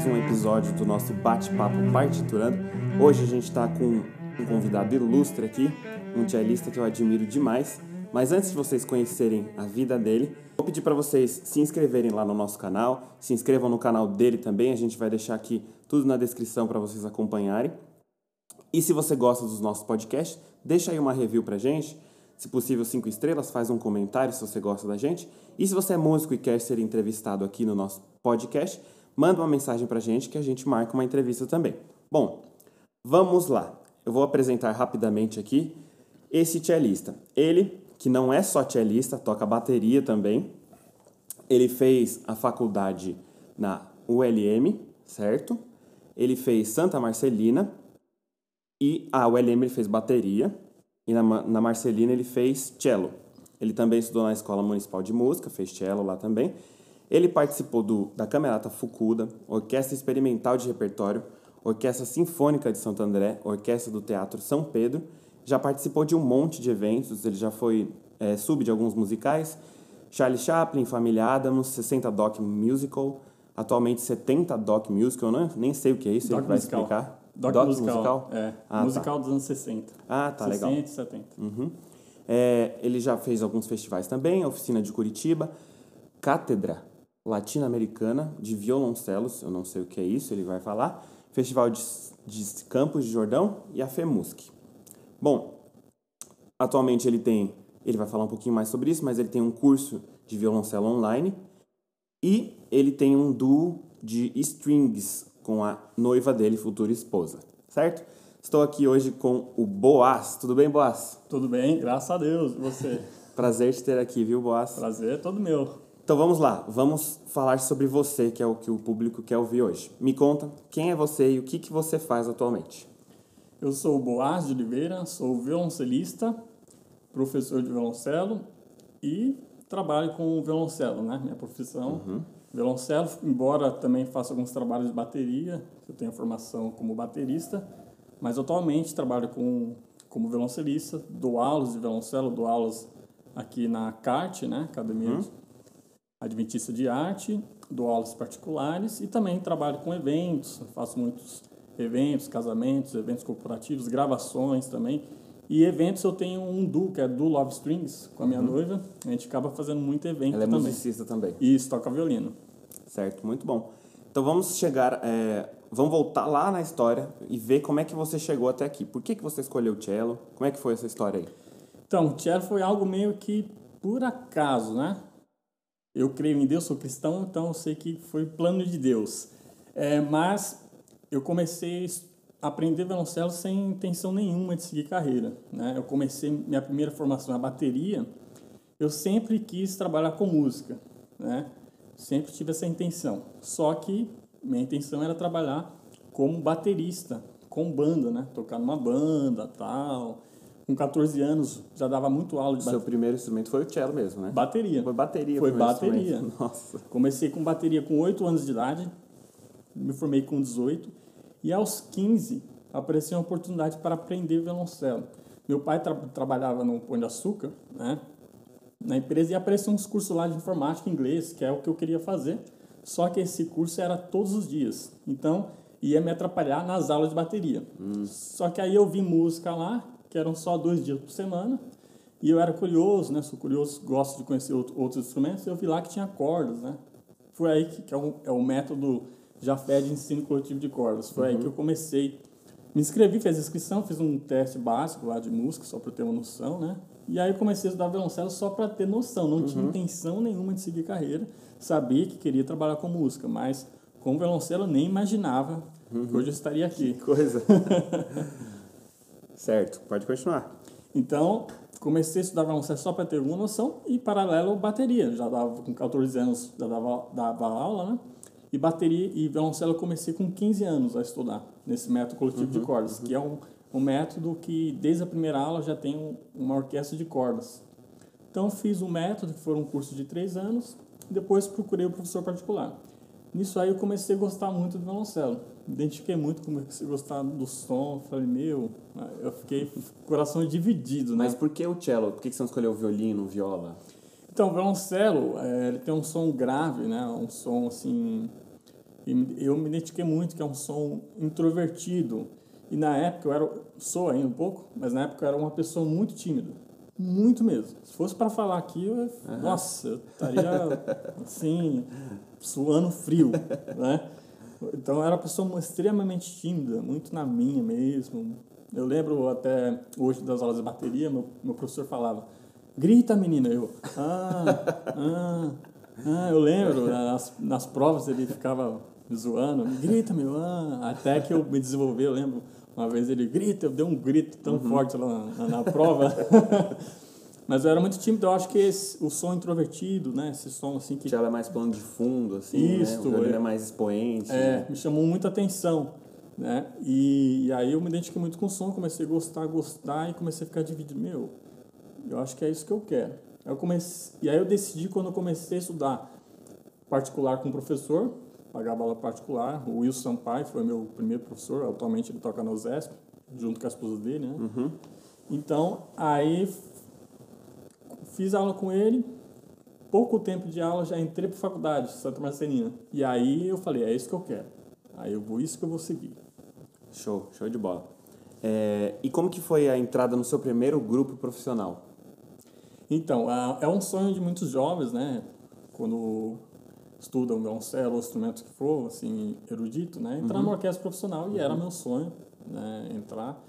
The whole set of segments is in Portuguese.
Mais um episódio do nosso Bate-Papo Partiturando. Hoje a gente está com um convidado ilustre aqui, um cellista que eu admiro demais. Mas antes de vocês conhecerem a vida dele, vou pedir para vocês se inscreverem lá no nosso canal, se inscrevam no canal dele também, a gente vai deixar aqui tudo na descrição para vocês acompanharem. E se você gosta dos nossos podcasts, deixa aí uma review pra gente, se possível cinco estrelas, faz um comentário se você gosta da gente. E se você é músico e quer ser entrevistado aqui no nosso podcast, manda uma mensagem pra gente que a gente marca uma entrevista também. Bom, vamos lá. Eu vou apresentar rapidamente aqui esse cellista. Ele, que não é só cellista, toca bateria também. Ele fez a faculdade na ULM, certo? Ele fez Santa Marcelina e a ULM ele fez bateria e na, na Marcelina ele fez cello. Ele também estudou na Escola Municipal de Música, fez cello lá também. Ele participou do, da Camerata Fucuda, Orquestra Experimental de Repertório, Orquestra Sinfônica de Santo André, Orquestra do Teatro São Pedro. Já participou de um monte de eventos, ele já foi é, sub de alguns musicais. Charlie Chaplin, Família Adams, 60 Doc Musical, atualmente 70 Doc Musical, né? nem sei o que é isso, Doc ele vai musical. explicar. Doc, Doc musical. musical? É, Ah, musical dos anos 60. Ah, tá 60 legal. e 70. Uhum. É, ele já fez alguns festivais também, a Oficina de Curitiba, Cátedra Latino-Americana de Violoncelos, eu não sei o que é isso, ele vai falar, Festival de, de Campos de Jordão e a FEMUSC. Bom, atualmente ele tem, ele vai falar um pouquinho mais sobre isso, mas ele tem um curso de violoncelo online e ele tem um duo de strings com a noiva dele, futura esposa, certo? Estou aqui hoje com o Boaz. Tudo bem, Boaz? Tudo bem? Graças a Deus. E você? Prazer te ter aqui, viu, Boaz? Prazer é todo meu. Então vamos lá, vamos falar sobre você, que é o que o público quer ouvir hoje. Me conta quem é você e o que, que você faz atualmente. Eu sou Boaz de Oliveira, sou violoncelista, professor de violoncelo e trabalho com violoncelo, né? Minha profissão. Violoncelo, embora também faça alguns trabalhos de bateria, eu tenho formação como baterista, mas atualmente trabalho com, como violoncelista, dou aulas de violoncelo, dou aulas aqui na CART, né? Academia Adventista de Arte, dou aulas particulares e também trabalho com eventos, faço muitos eventos, casamentos, eventos corporativos, gravações também. E eventos eu tenho um duo, que é do Love Strings, com a minha noiva. A gente acaba fazendo muito evento Ela é também. musicista também, E isso, toca violino. certo? Muito bom. Então vamos chegar, é, vamos voltar lá na história e ver como é que você chegou até aqui. Por que, que você escolheu o cello? Como é que foi essa história aí? Então, o cello foi algo meio que por acaso, né? Eu creio em Deus, sou cristão, então eu sei que foi plano de Deus. É, mas eu comecei a aprender violoncelo sem intenção nenhuma de seguir carreira. Né? Eu comecei minha primeira formação na bateria. Eu sempre quis trabalhar com música, né? Sempre tive essa intenção. Só que minha intenção era trabalhar como baterista, com banda, né? Tocar numa banda, tal. Com 14 anos já dava muito aula de Seu bateria. primeiro instrumento foi o cello mesmo, né? bateria. Foi bateria. Foi bateria. Nossa. Comecei com bateria com 8 anos de idade, me formei com 18 e aos 15 apareceu uma oportunidade para aprender violoncelo. Meu pai tra trabalhava no Pão de Açúcar, né? Na empresa e apareceu uns cursos lá de informática e inglês, que é o que eu queria fazer. Só que esse curso era todos os dias. Então, ia me atrapalhar nas aulas de bateria. Só que aí eu vi música lá, que eram só dois dias por semana. E eu era curioso, né? Sou curioso, gosto de conhecer out- outros instrumentos. Eu vi lá que tinha cordas, né? Foi aí que, que é, o, é o método Jafé de ensino coletivo de cordas. Foi aí que eu comecei. Me inscrevi, fiz a inscrição, fiz um teste básico lá de música, só para ter uma noção, né? E aí eu comecei a estudar violoncelo só para ter noção. Não tinha intenção nenhuma de seguir carreira. Sabia que queria trabalhar com música, mas com violoncelo eu nem imaginava que hoje eu estaria aqui. Coisa. certo, pode continuar. Então, comecei a estudar violoncelo só para ter alguma noção e, paralelo, bateria. Já dava, com 14 anos, já dava, dava aula, né? E bateria e violoncelo eu comecei com 15 anos a estudar, nesse método coletivo de cordas, que é um, um método que, desde a primeira aula, já tem um- uma orquestra de cordas. Então, fiz um método, que foi um curso de três anos, e depois procurei o professor particular. Nisso aí eu comecei a gostar muito do violoncelo. Identifiquei muito, comecei a gostar do som. Falei, meu, eu fiquei com o coração dividido, né? Mas por que o cello? Por que que você não escolheu o violino, viola? Então, o violoncelo, é, ele tem um som grave, né? Um som assim. Eu me identifiquei muito que é um som introvertido. E na época eu era, sou ainda um pouco, mas na época eu era uma pessoa muito tímida. Muito mesmo. Se fosse para falar aqui, eu, uhum. nossa, eu estaria assim, suando frio, né? Então eu era uma pessoa extremamente tímida, muito na minha mesmo. Eu lembro até hoje das aulas de bateria, meu, meu professor falava: grita menina. Eu, ah, ah, ah. Eu lembro, nas, nas provas ele ficava me zoando: grita meu, ah. Até que eu me desenvolvi, eu lembro uma vez ele grita, eu dei um grito tão uhum. forte lá na, na prova. Mas eu era muito tímido, eu acho que esse, o som introvertido, né? Esse som assim que. Ela é mais plano de fundo, assim. Isso, né? O é, é mais expoente. É, né? me chamou muita atenção. Né? E, e, aí eu me identifiquei muito com o som, comecei a gostar, gostar e comecei a ficar dividido. Meu, eu acho que é isso que eu quero. Eu comecei, e aí eu decidi quando eu comecei a estudar particular com o professor, pagava aula particular. O Wilson Sampaio foi meu primeiro professor, atualmente ele toca na USESP, junto com a esposa dele, né? Uhum. Então, aí fiz aula com ele, pouco tempo de aula já entrei para faculdade, Santa Marcelina. E aí eu falei, é isso que eu quero. Aí eu vou, isso que eu vou seguir. Show, show de bola. É, e como que foi a entrada no seu primeiro grupo profissional? Então, é um sonho de muitos jovens, né? Quando estudam violoncelo instrumento que for, assim, erudito, né? Entrar uhum. numa orquestra profissional e uhum. era meu sonho, né? Entrar.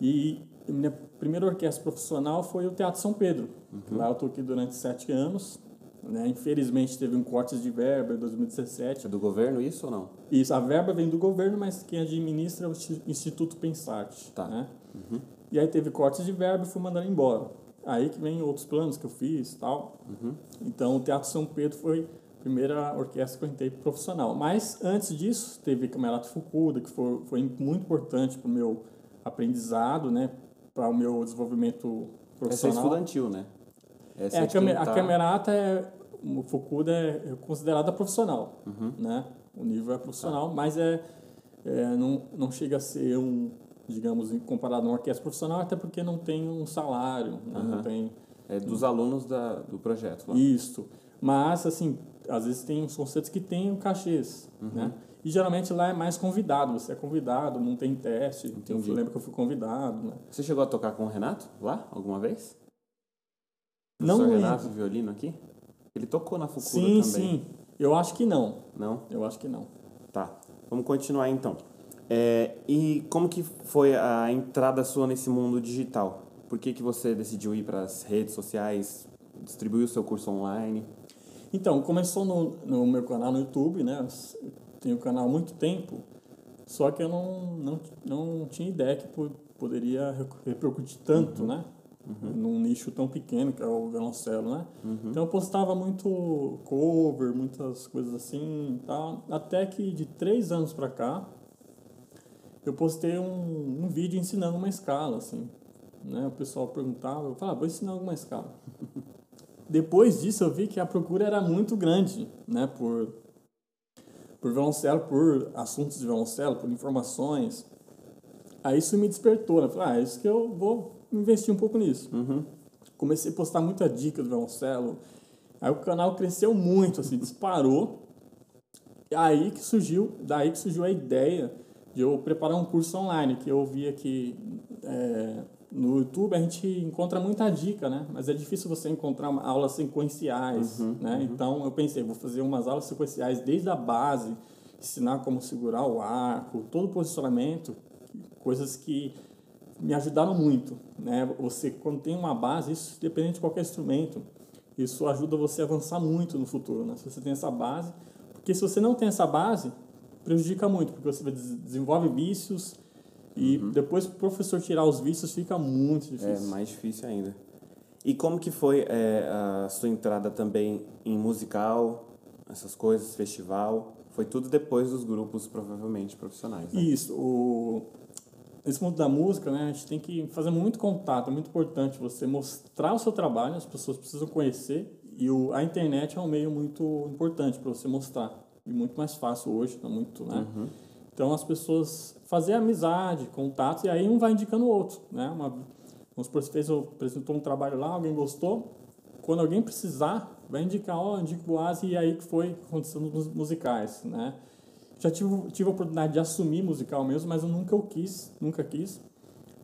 E minha primeira orquestra profissional foi o Teatro São Pedro. Uhum. Lá eu toquei durante sete anos. Né? Infelizmente teve um corte de verba em 2017. É do governo isso ou não? Isso, a verba vem do governo, mas quem administra é o Instituto Pensart. Tá. Né? Uhum. E aí teve cortes de verba e fui mandando embora. Aí que vem outros planos que eu fiz tal. Uhum. Então o Teatro São Pedro foi primeira orquestra que eu entrei profissional. Mas antes disso, teve Camerato Fukuda, que foi, foi muito importante para o meu aprendizado, né? Para o meu desenvolvimento profissional. Essa é estudantil, né? Essa é, a, cam a Camerata, é, o Fukuda é considerada profissional, uhum. né? O nível é profissional, tá. mas é, é, não, não chega a ser um, digamos, comparado a uma orquestra profissional, até porque não tem um salário, né? uhum. não tem... É dos alunos da, do projeto. Lá. Isso. Mas, assim, às vezes tem uns concertos que tem cachês, uhum. né? E geralmente lá é mais convidado, você é convidado, não tem teste. Então eu lembro que eu fui convidado, né? Você chegou a tocar com o Renato lá, alguma vez? O não lembro. Renato, violino aqui? Ele tocou na Fukuda sim, também. Sim, sim. Eu acho que não. Não? Eu acho que não. Tá. Vamos continuar então. É, e como que foi a entrada sua nesse mundo digital? Por que, que você decidiu ir para as redes sociais, distribuir o seu curso online? Então, começou no, no meu canal no YouTube, né? Tenho o canal há muito tempo, só que eu não, não, não tinha ideia que poderia repercutir tanto, uhum. né? Uhum. Num nicho tão pequeno que é o violoncelo, né? Uhum. Então eu postava muito cover, muitas coisas assim tal. Até que de três anos pra cá, eu postei um, um vídeo ensinando uma escala, assim. Né? O pessoal perguntava, eu falava, ah, vou ensinar alguma escala. Depois disso, eu vi que a procura era muito grande, né, por, por violoncelo, por assuntos de violoncelo, por informações. Aí isso me despertou, né? Falei, ah, é isso que eu vou investir um pouco nisso. Uhum. Comecei a postar muita dica do violoncelo. Aí o canal cresceu muito, assim, disparou. E aí que surgiu, daí que surgiu a ideia de eu preparar um curso online, que eu via que é, no YouTube a gente encontra muita dica, né? Mas é difícil você encontrar aulas sequenciais, uhum, né? Uhum. Então eu pensei, vou fazer umas aulas sequenciais desde a base, ensinar como segurar o arco, todo o posicionamento, coisas que me ajudaram muito, né? Você quando tem uma base, isso depende de qualquer instrumento, isso ajuda você a avançar muito no futuro, né? Se você tem essa base, porque se você não tem essa base, prejudica muito, porque você desenvolve vícios, e uhum. depois o professor tirar os vícios fica muito difícil. É mais difícil ainda. E como que foi é, a sua entrada também em musical, essas coisas, festival? Foi tudo depois dos grupos, provavelmente, profissionais. Né? Isso. O... Nesse mundo da música, né, a gente tem que fazer muito contato. É muito importante você mostrar o seu trabalho, as pessoas precisam conhecer. E o, a internet é um meio muito importante para você mostrar. E muito mais fácil hoje, tá muito, né? Uhum. Então as pessoas fazer amizade, contatos, e aí um vai indicando o outro, né? Uma, vamos supor, você fez, apresentou um trabalho lá, alguém gostou, quando alguém precisar, vai indicar, ó, oh, indica o Boaz e aí que foi acontecendo nos musicais, né? Já tive, tive a oportunidade de assumir musical mesmo, mas eu nunca o quis, nunca quis,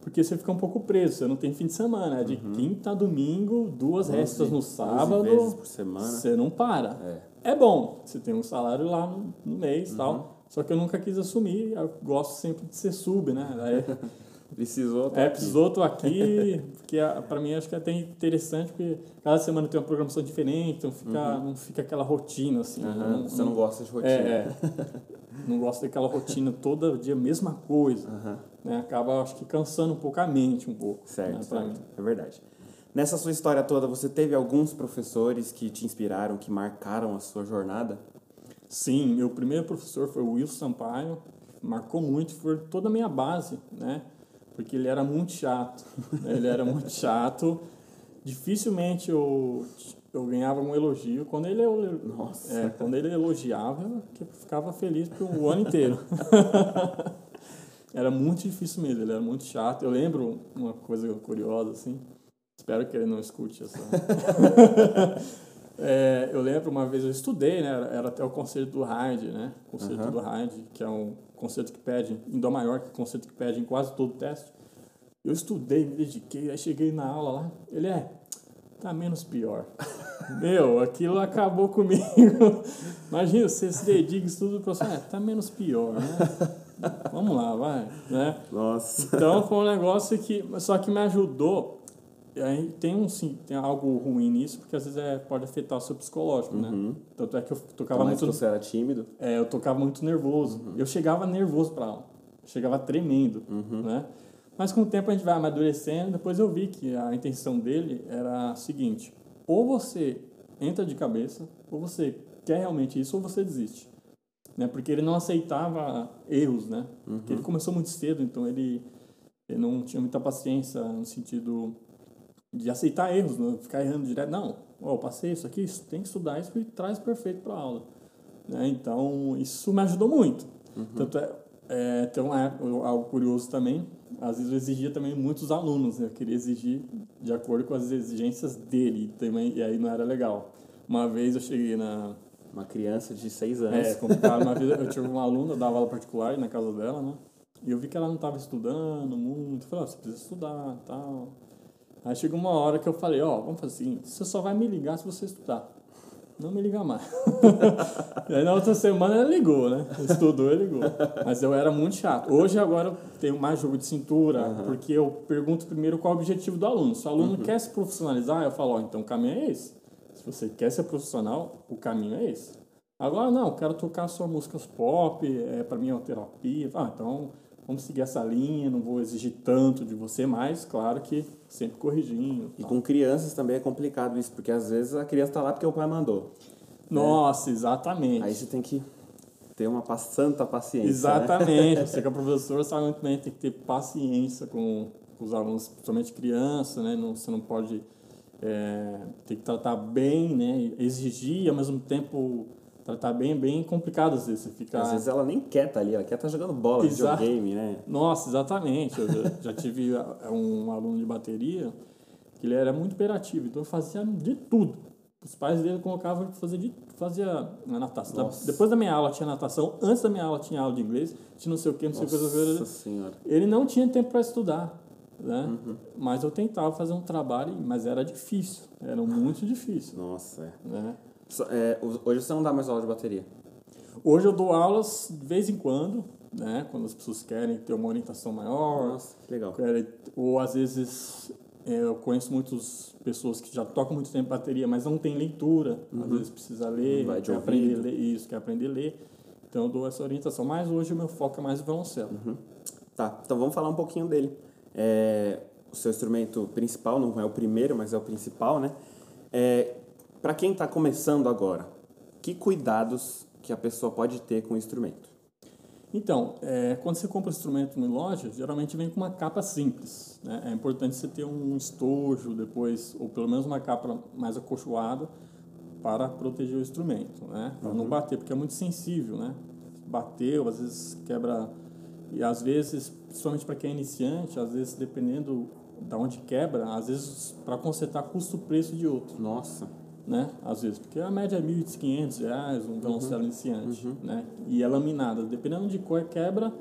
porque você fica um pouco preso, você não tem fim de semana, é de uhum. quinta a domingo, duas restas no sábado, vezes por semana. você não para. É, é bom, você tem um salário lá no, no mês e uhum. tal, só que eu nunca quis assumir, eu gosto sempre de ser sub, né? Aí, Precisou, tô É, precisou, tô aqui, porque para mim acho que é até interessante, porque cada semana tem uma programação diferente, então fica, uhum. não fica aquela rotina, assim. Uhum. Não, Você não, gosta de rotina. É, é. não gosta daquela rotina todo dia, mesma coisa. Uhum. Né? Acaba, acho que, cansando um pouco a mente, um pouco. Certo, né, certo. é verdade. Nessa sua história toda, você teve alguns professores que te inspiraram, que marcaram a sua jornada? Sim, meu primeiro professor foi o Wilson Sampaio, marcou muito, foi toda a minha base, né? porque ele era muito chato. Ele era muito chato. Dificilmente eu, eu ganhava um elogio. Quando ele, Nossa. É, quando ele elogiava, eu ficava feliz o ano inteiro. era muito difícil mesmo, ele era muito chato. Eu lembro uma coisa curiosa, assim. Espero que ele não escute essa. é, eu lembro uma vez, eu estudei, né? Era até o concerto do Hyde, né? O concerto uhum. do Hyde, que é um conceito que pede, em Dó maior, que é conceito que pede em quase todo teste. Eu estudei, me dediquei, aí cheguei na aula lá, ele é, tá menos pior. Meu, aquilo acabou comigo. Imagina, você se dedica, estuda o professor, é, tá menos pior, né? Vamos lá, vai, né? Nossa. Então foi um negócio que, só que me ajudou aí tem um sim, tem algo ruim nisso, porque às vezes é, pode afetar o seu psicológico, né? uhum. né? Tanto é que eu tocava muito. você era tímido? É, eu tocava muito nervoso. Uhum. Eu chegava nervoso para aula. chegava tremendo, uhum. né? Mas com o tempo a gente vai amadurecendo. Depois eu vi que a intenção dele era a seguinte: ou você entra de cabeça, ou você quer realmente isso, ou você desiste. Né? Porque ele não aceitava erros, né? Porque ele uhum. começou muito cedo, então ele, ele não tinha muita paciência no sentido de aceitar erros, não ficar errando direto. Não, oh, passei isso aqui, tem que estudar isso e traz perfeito para a aula. Né? Então, isso me ajudou muito. Uhum. Tanto é, é, tem uma época, algo curioso também, às vezes eu exigia também muitos alunos, né? eu queria exigir de acordo com as exigências dele, também, e aí não era legal. Uma vez eu cheguei na... Uma criança de seis anos. É, complicado. Uma vez eu tive uma aluna, eu dava aula particular na casa dela, né? E eu vi que ela não estava estudando muito. Eu falei, você precisa estudar tal. Aí chegou uma hora que eu falei, ó, oh, vamos fazer assim, você só vai me ligar se você estudar. Não me liga mais. e aí na outra semana ele ligou, né? Estudou e ligou. Mas eu era muito chato. Hoje agora eu tenho mais jogo de cintura, uhum. porque eu pergunto primeiro qual é o objetivo do aluno. Se o aluno uhum. quer se profissionalizar, eu falo, ó, oh, então o caminho é esse. Se você quer ser profissional, o caminho é esse. Agora não, eu quero tocar só músicas pop, é, para mim é uma terapia. Ah, então vamos seguir essa linha, não vou exigir tanto de você, mas claro que sempre corrigindo. E com crianças também é complicado isso, porque às vezes a criança está lá porque o pai mandou. Nossa, né? exatamente. Aí você tem que ter uma santa paciência. Né? Exatamente. Né? Você que é professor sabe muito bem, tem que ter paciência com, com os alunos, principalmente criança, né? Não, você não pode. É, tem que tratar bem, né? Exigir ao mesmo tempo tratar bem, bem complicado às vezes. Você fica... Às vezes ela nem quer estar tá ali, ela quer estar tá jogando bola, Exa... videogame, né? Nossa, exatamente. Eu já, já tive um aluno de bateria que ele era muito imperativo, então eu fazia de tudo. Os pais dele colocavam para fazer de fazia na natação. Nossa. Depois da minha aula tinha natação, antes da minha aula tinha aula de inglês, tinha não sei o que, não sei o que. Nossa senhora. Ele não tinha tempo para estudar, né? Uhum. Mas eu tentava fazer um trabalho, mas era difícil, era muito difícil. Nossa, é. Né? É, hoje você não dá mais aula de bateria? Hoje eu dou aulas de vez em quando, né? Quando as pessoas querem ter uma orientação maior. Nossa, legal. Querem, ou às vezes é, eu conheço muitas pessoas que já tocam muito tempo bateria, mas não tem leitura. Uhum. Às vezes precisa ler, Vai quer aprender a ler isso, quer aprender a ler. Então eu dou essa orientação. Mas hoje o meu foco é mais o violoncelo. Uhum. Tá, então vamos falar um pouquinho dele. É, o seu instrumento principal, não é o primeiro, mas é o principal, né? É, para quem está começando agora, que cuidados que a pessoa pode ter com o instrumento? Então, é, quando você compra o instrumento em loja, geralmente vem com uma capa simples. Né? É importante você ter um estojo depois, ou pelo menos uma capa mais acolchoada para proteger o instrumento, né? Para uhum. não bater, porque é muito sensível, né? Bateu, às vezes quebra... E às vezes, principalmente para quem é iniciante, às vezes dependendo da onde quebra, às vezes para consertar custa o preço de outro, Nossa. Né? Às vezes, porque a média é 1.500 reais um violoncelo Uhum. iniciante, né? E é laminada, dependendo de cor quebra,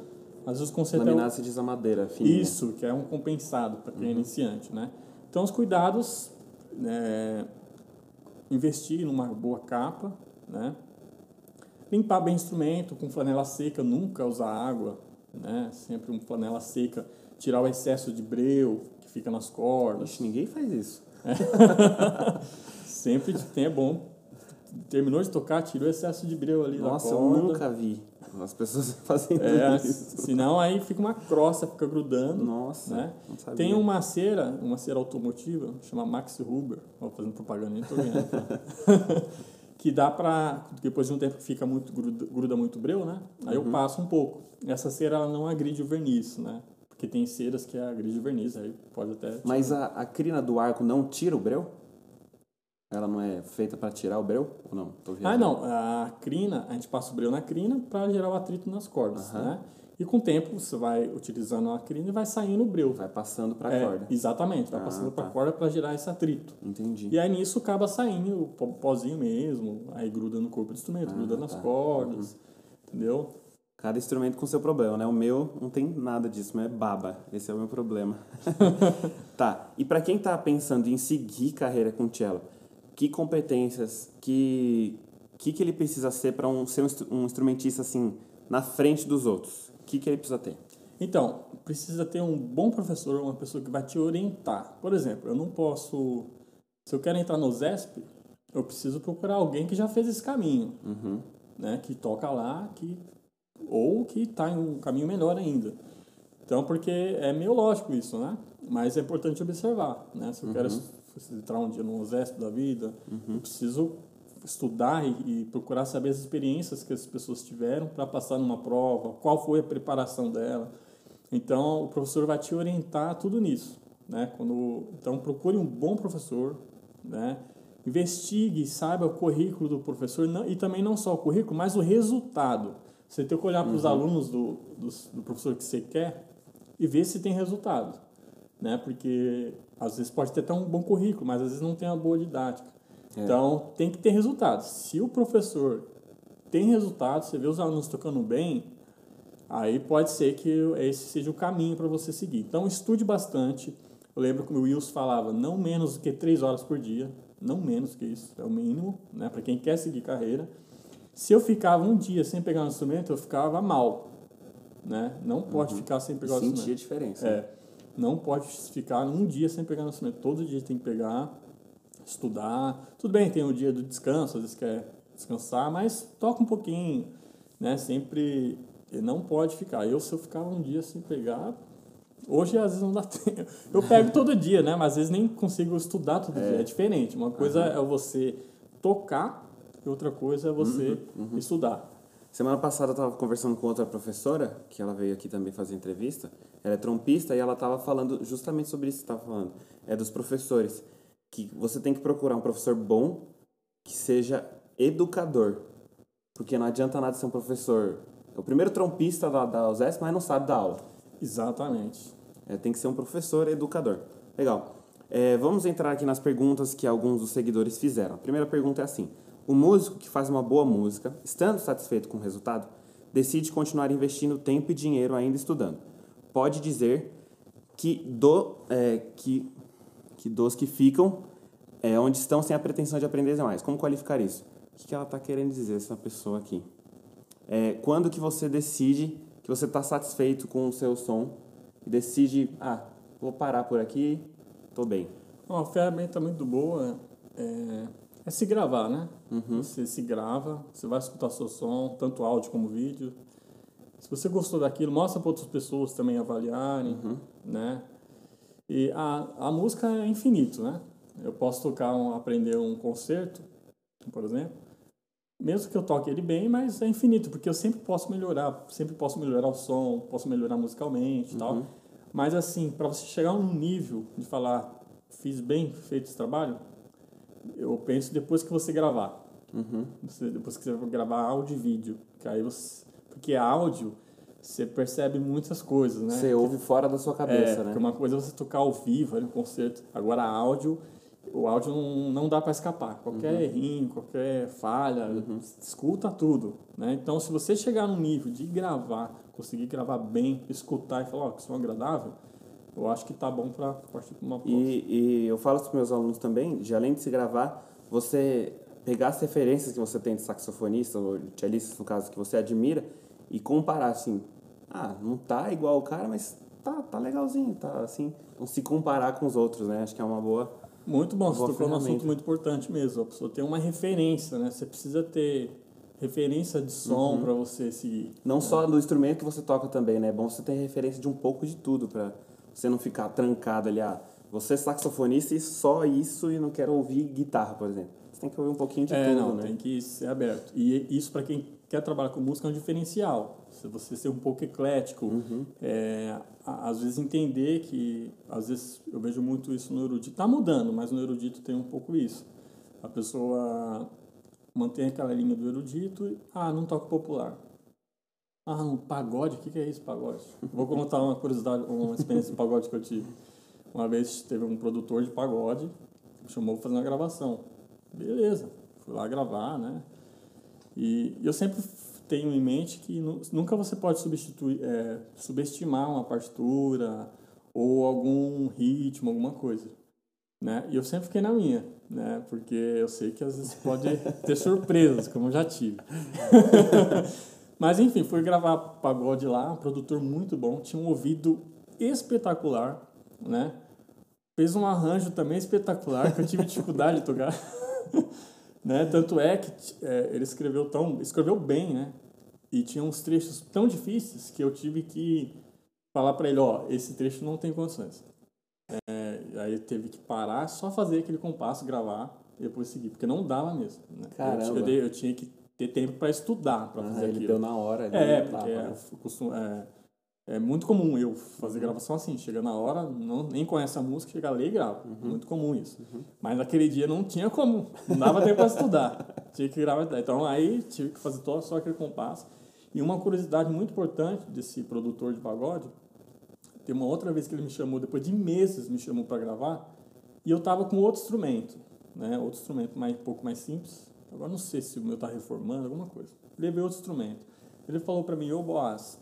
às vezes conserta Laminado se diz a madeira fininha. isso, que é um compensado para Uhum. quem é iniciante, né? Então, os cuidados, é, investir numa boa capa, né? Limpar bem o instrumento com flanela seca, nunca usar água, né? Sempre uma flanela seca, tirar o excesso de breu que fica nas cordas. Ixi, ninguém faz isso. Sempre tem, é bom. Terminou de tocar, tirou o excesso de breu ali Nossa, da eu corda. nunca vi as pessoas fazendo É, isso. senão aí fica uma crosta, fica grudando. Nossa, né? Tem uma cera, uma cera automotiva, chama Max Huber, ó, fazendo propaganda, nem tô ganhando. que dá pra, depois de um tempo que fica muito, gruda, gruda muito breu, né? Aí Uhum. eu passo um pouco. Essa cera, ela não agride o verniz, né? Porque tem ceras que agride o verniz, aí pode até... Mas a, a crina do arco não tira o breu? Ela não é feita para tirar o breu? Ou não? Tô Ah, não, a crina, a gente passa o breu na crina para gerar o atrito nas cordas, né? E com o tempo você vai utilizando a crina e vai saindo o breu. Vai passando para É, corda. Exatamente, vai Ah, passando para a tá. corda para gerar esse atrito. Entendi. E aí nisso acaba saindo o pozinho mesmo, aí gruda no corpo do instrumento, Ah, gruda nas tá. cordas, entendeu? Cada instrumento com seu problema, né? O meu não tem nada disso, mas é baba. Esse é o meu problema. tá. E para quem tá pensando em seguir carreira com cello, que competências, que que que ele precisa ser para um, ser um, instru- um instrumentista assim na frente dos outros? O que que ele precisa ter? Então, precisa ter um bom professor, uma pessoa que vai te orientar. Por exemplo, eu não posso. Se eu quero entrar no ZESP, eu preciso procurar alguém que já fez esse caminho, Uhum. né? Que toca lá, que ou que está em um caminho melhor ainda. Então, porque é meio lógico isso, né? Mas é importante observar, né? Se eu quero es- entrar um dia no ZESP da vida, eu preciso estudar e, e procurar saber as experiências que as pessoas tiveram para passar numa prova, qual foi a preparação dela. Então, o professor vai te orientar tudo nisso, né? Quando, então, procure um bom professor, né? Investigue, saiba o currículo do professor não, e também não só o currículo, mas o resultado. Você tem que olhar para os alunos do, do, do professor que você quer e ver se tem resultado, né? Porque às vezes pode ter até um bom currículo, mas às vezes não tem uma boa didática. Então, tem que ter resultados. Se o professor tem resultados, você vê os alunos tocando bem, aí pode ser que esse seja o caminho para você seguir. Então, estude bastante. Eu lembro que o Wilson falava não menos do que três horas por dia, não menos que isso, é o mínimo, né, para quem quer seguir carreira. Se eu ficava um dia sem pegar um instrumento, eu ficava mal, né? Não pode ficar sem pegar o Sentir a instrumento. diferença. É, não pode ficar um dia sem pegar no instrumento. Todo dia tem que pegar, estudar. Tudo bem, tem o dia do descanso, às vezes quer descansar, mas toca um pouquinho, né? Sempre não pode ficar. Eu, se eu ficar um dia sem pegar, hoje às vezes não dá tempo. Eu pego todo dia, né? Mas às vezes nem consigo estudar todo dia. É diferente. Uma coisa é você tocar e outra coisa é você estudar. Semana passada eu estava conversando com outra professora, que ela veio aqui também fazer entrevista. Ela é trompista e ela estava falando justamente sobre isso que você estava falando. É dos professores. Que você tem que procurar um professor bom que seja educador. Porque não adianta nada ser um professor. É o primeiro trompista da, da USESP, mas não sabe dar aula. Exatamente. É, tem que ser um professor educador. Legal. É, vamos entrar aqui nas perguntas que alguns dos seguidores fizeram. A primeira pergunta é assim: O músico que faz uma boa música, estando satisfeito com o resultado, decide continuar investindo tempo e dinheiro ainda estudando. Pode dizer que, do, é, que, que dos que ficam é, onde estão sem a pretensão de aprender mais. Como qualificar isso? O que ela está querendo dizer, essa pessoa aqui? É, quando que você decide que você está satisfeito com o seu som e decide, ah, vou parar por aqui, tô bem. Uma ferramenta muito boa é, é se gravar, né? Você se grava, você vai escutar seu som, tanto áudio como vídeo. Se você gostou daquilo, mostra para outras pessoas também avaliarem, né? E a, a música é infinito, né? Eu posso tocar, um, aprender um concerto, por exemplo, mesmo que eu toque ele bem, mas é infinito, porque eu sempre posso melhorar, sempre posso melhorar o som, posso melhorar musicalmente e tal. Mas assim, para você chegar num nível de falar, fiz bem feito esse trabalho, eu penso depois que você gravar. Você, depois que você gravar áudio e vídeo. Que aí você, porque áudio, você percebe muitas coisas, né? Você ouve fora da sua cabeça, é, né? Porque uma coisa é você tocar ao vivo no concerto. Agora, áudio, o áudio não, não dá para escapar. Qualquer uhum. errinho, qualquer falha, uhum. escuta tudo. Né? Então, se você chegar num nível de gravar, conseguir gravar bem, escutar e falar, ó, oh, que som agradável, eu acho que tá bom para partir para uma próxima. E, e eu falo para os meus alunos também, de além de se gravar, você pegar as referências que você tem de saxofonista ou de cellista, no caso, que você admira, e comparar assim, ah, não tá igual o cara, mas tá, tá legalzinho, tá assim, não se comparar com os outros, né? Acho que é uma boa Muito bom, você tocou um assunto muito importante mesmo, a pessoa tem uma referência, né? Você precisa ter referência de som uhum. para você seguir. Não né? só do instrumento que você toca também, né? É bom você ter referência de um pouco de tudo para você não ficar trancado ali, ah, você é saxofonista e só isso e não quero ouvir guitarra, por exemplo. Tem que ouvir um pouquinho de é, tudo, não, né? tem que ser aberto. E isso para quem quer trabalhar com música é um diferencial. Se você ser um pouco eclético, uhum. é, às vezes entender que, às vezes eu vejo muito isso no erudito, está mudando, mas no erudito tem um pouco isso. A pessoa mantém aquela linha do erudito e, ah, não toca popular. Ah, um pagode? O que, que é isso, pagode? Vou contar uma curiosidade, uma experiência de pagode que eu tive. Uma vez teve um produtor de pagode, me chamou para fazer uma gravação. Beleza, fui lá gravar, né? E eu sempre tenho em mente que nunca você pode substituir, é, subestimar uma partitura ou algum ritmo, alguma coisa. Né? E eu sempre fiquei na minha, né? Porque eu sei que às vezes pode ter surpresas, como eu já tive. Mas enfim, fui gravar pagode lá, um produtor muito bom, tinha um ouvido espetacular, né? Fez um arranjo também espetacular que eu tive dificuldade de tocar. Né? Tanto é que é, ele escreveu tão, escreveu bem, né? E tinha uns trechos tão difíceis que eu tive que falar para ele, ó, esse trecho não tem condições. É, aí teve que parar, só fazer aquele compasso, gravar e depois seguir, porque não dava mesmo. Né? Caramba. Eu, eu, eu tinha que ter tempo para estudar, para ah, fazer ele aquilo. deu na hora. É, porque é, costumo, é, é, muito comum eu fazer uhum. gravação assim, chega na hora, não, nem conhece a música, chega ali e grava. Uhum. Muito comum isso. Uhum. Mas naquele dia não tinha como, não dava tempo para estudar. Tinha que gravar. Então aí tive que fazer todo, só aquele compasso. E uma curiosidade muito importante desse produtor de pagode, tem uma outra vez que ele me chamou, depois de meses me chamou para gravar, e eu tava com outro instrumento, né? Outro instrumento mais, um pouco mais simples, Agora não sei se o meu tá reformando, alguma coisa. Levei outro instrumento. Ele falou para mim, ô Boaz,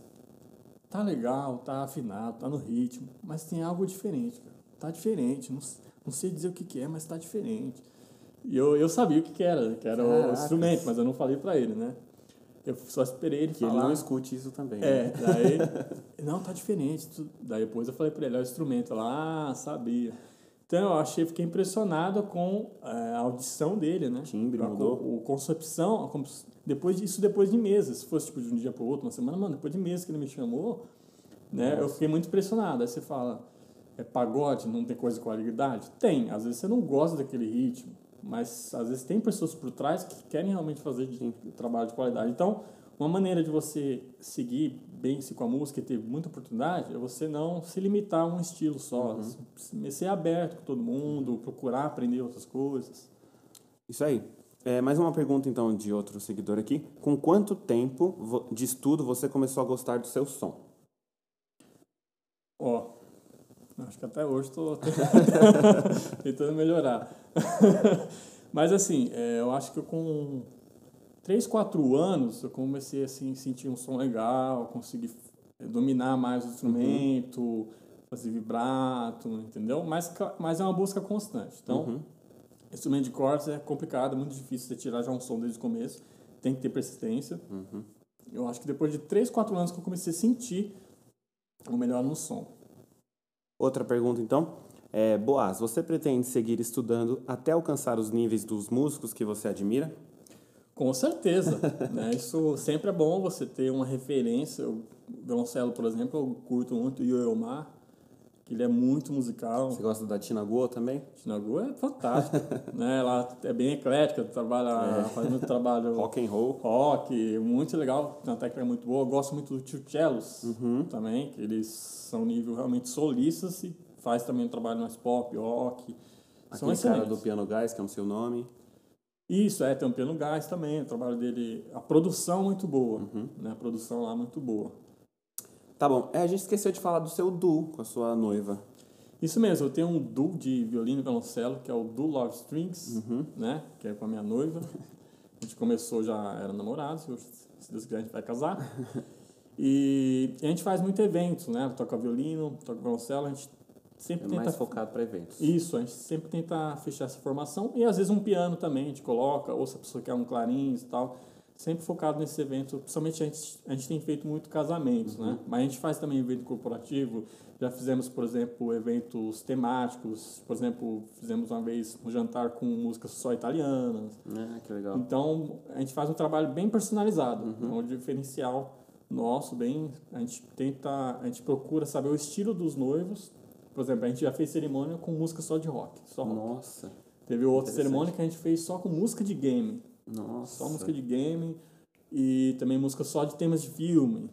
tá legal, tá afinado, tá no ritmo, mas tem algo diferente, cara. Tá diferente, não, não sei dizer o que, que é, mas tá diferente. E eu, eu sabia o que, que era, que era Caraca. o instrumento, mas eu não falei para ele, né? Eu só esperei ele que falar. ele não escute isso também. É, né? daí, não, tá diferente. Daí depois eu falei para ele, olha o instrumento. Lá, ah, sabia. Então eu achei, fiquei impressionado com é, a audição dele, né? Timbre, mudou. A, concepção, a, depois disso depois de meses, se fosse tipo de um dia para o outro, uma semana, mano, depois de meses que ele me chamou, né? Nossa. Eu fiquei muito impressionado. Aí você fala, é pagode, não tem coisa de qualidade? Tem, às vezes você não gosta daquele ritmo, mas às vezes tem pessoas por trás que querem realmente fazer de, trabalho de qualidade. Então, uma maneira de você seguir bem-se com a música e ter muita oportunidade é você não se limitar a um estilo só. Uhum. Ser aberto com todo mundo, procurar aprender outras coisas. Isso aí. É, mais uma pergunta, então, de outro seguidor aqui. Com quanto tempo de estudo você começou a gostar do seu som? Ó, oh, acho que até hoje estou tentando melhorar. Mas, assim, é, eu acho que com três, quatro anos eu comecei assim sentir um som legal, consegui eh, dominar mais o instrumento, uhum. fazer vibrato, entendeu? Mas, mas é uma busca constante. Então, uhum. instrumento de cordas é complicado, é muito difícil de tirar já um som desde o começo. Tem que ter persistência. Uhum. Eu acho que depois de três, quatro anos que eu comecei a sentir o melhor no som. Outra pergunta, então. É, Boaz, você pretende seguir estudando até alcançar os níveis dos músicos que você admira? Com certeza. né? Isso sempre é bom você ter uma referência. O violoncelo, por exemplo, eu curto muito o Yoyomar, que ele é muito musical. Você gosta da Tina Goa também? Tina Goa é fantástico. né? Ela é bem eclética, trabalha, é. faz muito trabalho... rock and roll. Rock, muito legal, tem uma técnica muito boa. Eu gosto muito do Tio Cellos uhum. também, que eles são nível realmente solistas e faz também um trabalho mais pop, rock. Aquele cara do Piano Guys, que é o seu nome. Isso, é, tem um piano gás também, o trabalho dele, a produção muito boa, uhum. né, a produção lá muito boa. Tá bom. É, a gente esqueceu de falar do seu duo com a sua noiva. Isso mesmo, eu tenho um duo de violino e violoncelo, que é o Duo Love Strings, Uhum. né? Que é com a minha noiva. A gente começou já, era namorado, se Deus quiser a gente vai casar. E, a gente faz muito eventos, né? Toca violino, toca violoncelo, a gente sempre É tenta... mais focado para eventos. Isso, a gente sempre tenta fechar essa formação. E às vezes um piano também a gente coloca, ou se a pessoa quer um clarins e tal. Sempre focado nesse evento. Principalmente a gente, a gente tem feito muito casamentos, né? Mas a gente faz também evento corporativo. Já fizemos, por exemplo, eventos temáticos. Por exemplo, fizemos uma vez um jantar com músicas só italianas. Ah, que legal. Então, a gente faz um trabalho bem personalizado. É um diferencial nosso, bem... A gente tenta... A gente procura saber o estilo dos noivos. Por exemplo, a gente já fez cerimônia com música só de rock. Só rock. Nossa. Teve outra cerimônia que a gente fez só com música de game. Nossa. Só música de game e também música só de temas de filme.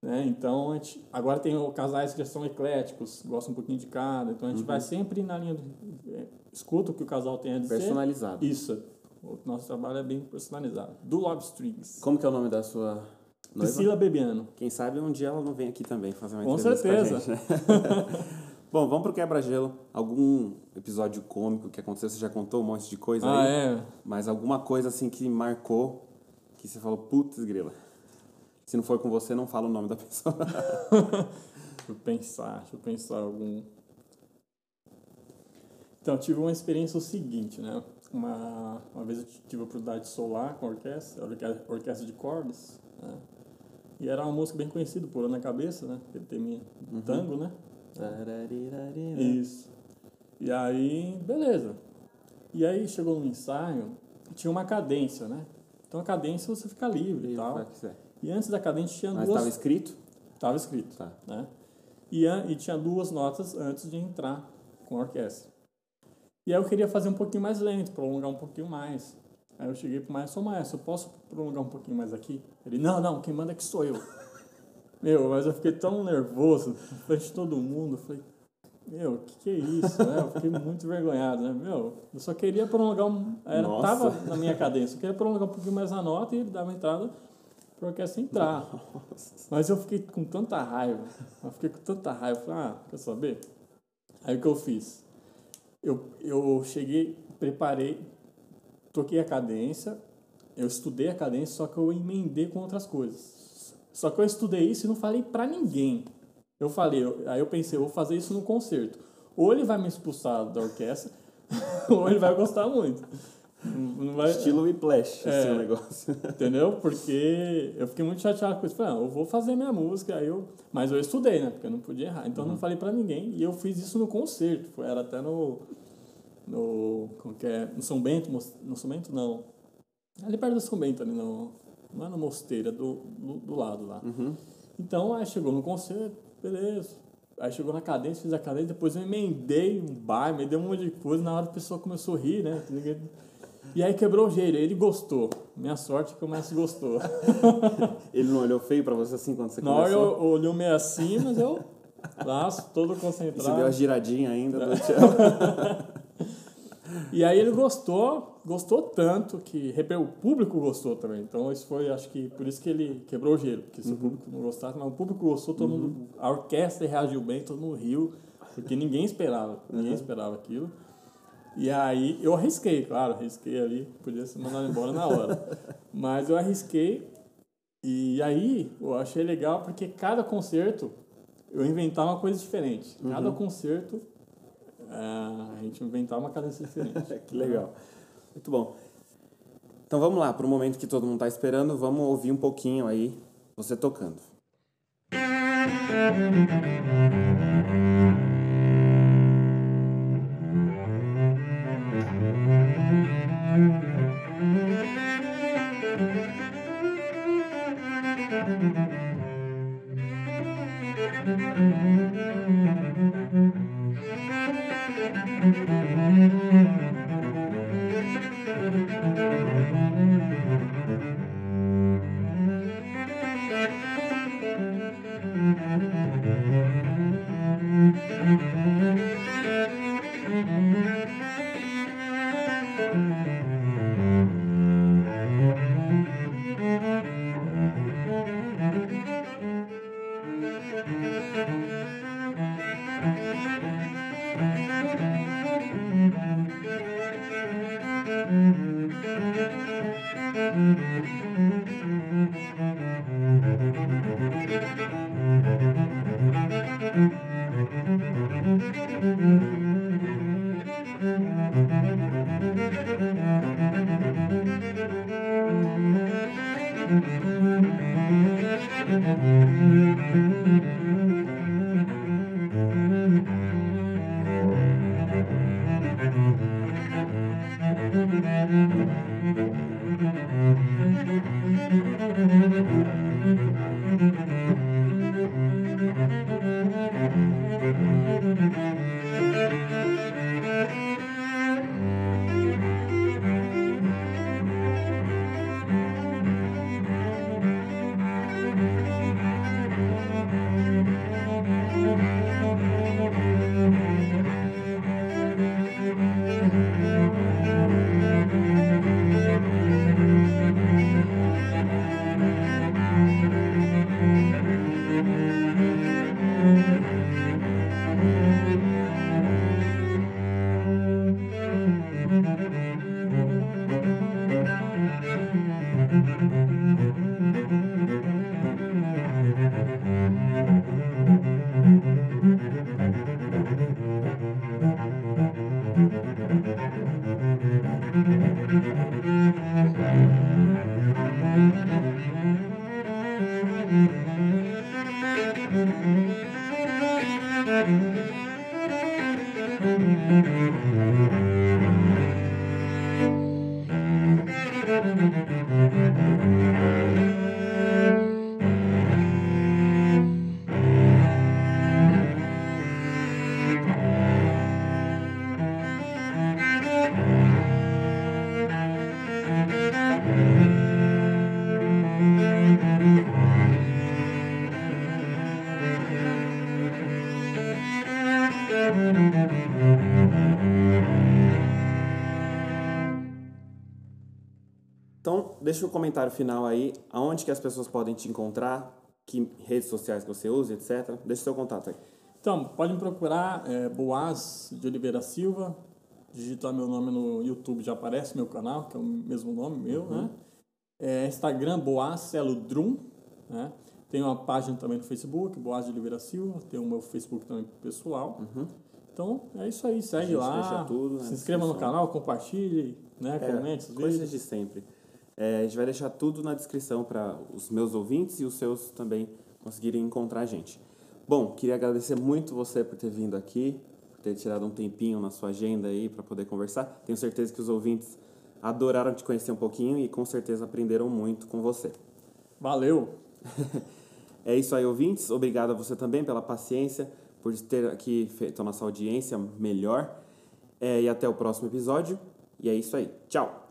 Né? Então, a gente, agora tem casais que já são ecléticos, gostam um pouquinho de cada. Então, a gente vai sempre na linha do... é, Escuta o que o casal tem a dizer. Personalizado. Isso. O nosso trabalho é bem personalizado. Do Love Strings. Como que é o nome da sua noiva? Priscila Bebiano. Quem sabe um dia ela não vem aqui também fazer uma Com entrevista com a certeza. Bom, vamos pro quebra-gelo. Algum episódio cômico que aconteceu? Você já contou um monte de coisa Ah, aí? é. Mas alguma coisa assim que marcou, que você falou, putz, grila. Se não for com você, não fala o nome da pessoa. Deixa eu pensar, deixa eu pensar algum. Então, eu tive uma experiência o seguinte, né? Uma, uma vez eu tive a oportunidade de solar com a orquestra, a orque- orquestra de cordas, né? E era uma música bem conhecida, por na cabeça, né? Aquele teminha Uhum. tango, né? Isso. E aí, beleza. E aí chegou no ensaio, tinha uma cadência, né? Então a cadência você fica livre e tal. E antes da cadência tinha Mas duas. estava escrito? Tava escrito, Tá. né? E, e tinha duas notas antes de entrar com a orquestra. E aí eu queria fazer um pouquinho mais lento, prolongar um pouquinho mais. Aí eu cheguei pro maestro, maestro, eu posso prolongar um pouquinho mais aqui? Ele, não, não, quem manda aqui sou eu. Meu, mas eu fiquei tão nervoso, na frente de todo mundo, falei, meu, o que, que é isso? né? Eu fiquei muito envergonhado, né? Meu, eu só queria prolongar um. Era, Nossa. tava na minha cadência, eu queria prolongar um pouquinho mais a nota e ele dava entrada pra orquestra entrar. Mas eu fiquei com tanta raiva, eu fiquei com tanta raiva, eu falei, ah, quer saber? Aí o que eu fiz? Eu, eu cheguei, preparei, toquei a cadência, eu estudei a cadência, só que eu emendei com outras coisas. Só que eu estudei isso e não falei pra ninguém. Eu falei, eu- aí eu pensei, eu vou fazer isso no concerto. Ou ele vai me expulsar da orquestra, ou ele vai gostar muito. Não vai, Estilo Whiplash, É. o negócio. Entendeu? Porque eu fiquei muito chateado com isso. Falei, ah, eu vou fazer minha música, aí eu... mas eu estudei, né? Porque eu não podia errar. Então eu não falei pra ninguém. E eu fiz isso no concerto. Foi, era até no. No. Como que é? No São Bento? No São Bento, não. Ali perto do São Bento, ali no. Não é no Mosteiro, é do, do, do lado lá. Então aí chegou no concerto, beleza. Aí chegou na cadência, fiz a cadência, depois eu emendei um bar, me deu um monte de coisa, na hora a pessoa começou a rir, né? E aí quebrou o gelo, ele gostou. Minha sorte é que o Messi gostou. Ele não olhou feio pra você assim quando você Na hora eu começou? olhei meio assim, mas eu lá todo Você concentrado. deu a giradinha ainda do E aí ele gostou, gostou tanto que o público gostou também. Então isso foi, acho que por isso que ele quebrou o gelo, porque se o público não gostasse, mas o público gostou, todo mundo, a orquestra reagiu bem, todo mundo riu, porque ninguém esperava, ninguém esperava aquilo. E aí eu arrisquei, claro, arrisquei ali, podia ser mandado embora na hora. Mas eu arrisquei e aí eu achei legal porque cada concerto eu inventava uma coisa diferente. Cada concerto ah, a gente inventava uma cadência diferente. que legal. Muito bom. Então vamos lá, para o momento que todo mundo está esperando, vamos ouvir um pouquinho aí você tocando. Música Thank you. Deixa o comentário final aí, aonde que as pessoas podem te encontrar, que redes sociais que você usa, etc. Deixa o seu contato aí. Então, pode me procurar, é, Boaz de Oliveira Silva, digitar meu nome no YouTube já aparece meu canal, que é o mesmo nome meu, uhum. né? É, Instagram, Boaz Celo Drum, né? Tem uma página também no Facebook, Boaz de Oliveira Silva, tem o meu Facebook também pessoal. Uhum. Então, é isso aí, segue lá, tudo, se inscreva no canal, compartilhe, né? É, Comente. Coisas de sempre. É, a gente vai deixar tudo na descrição para os meus ouvintes e os seus também conseguirem encontrar a gente. Bom, queria agradecer muito você por ter vindo aqui, por ter tirado um tempinho na sua agenda aí para poder conversar. Tenho certeza que os ouvintes adoraram te conhecer um pouquinho e com certeza aprenderam muito com você. Valeu! é isso aí, ouvintes. Obrigado a você também pela paciência, por ter aqui feito a nossa audiência melhor. É, e até o próximo episódio. E é isso aí. Tchau!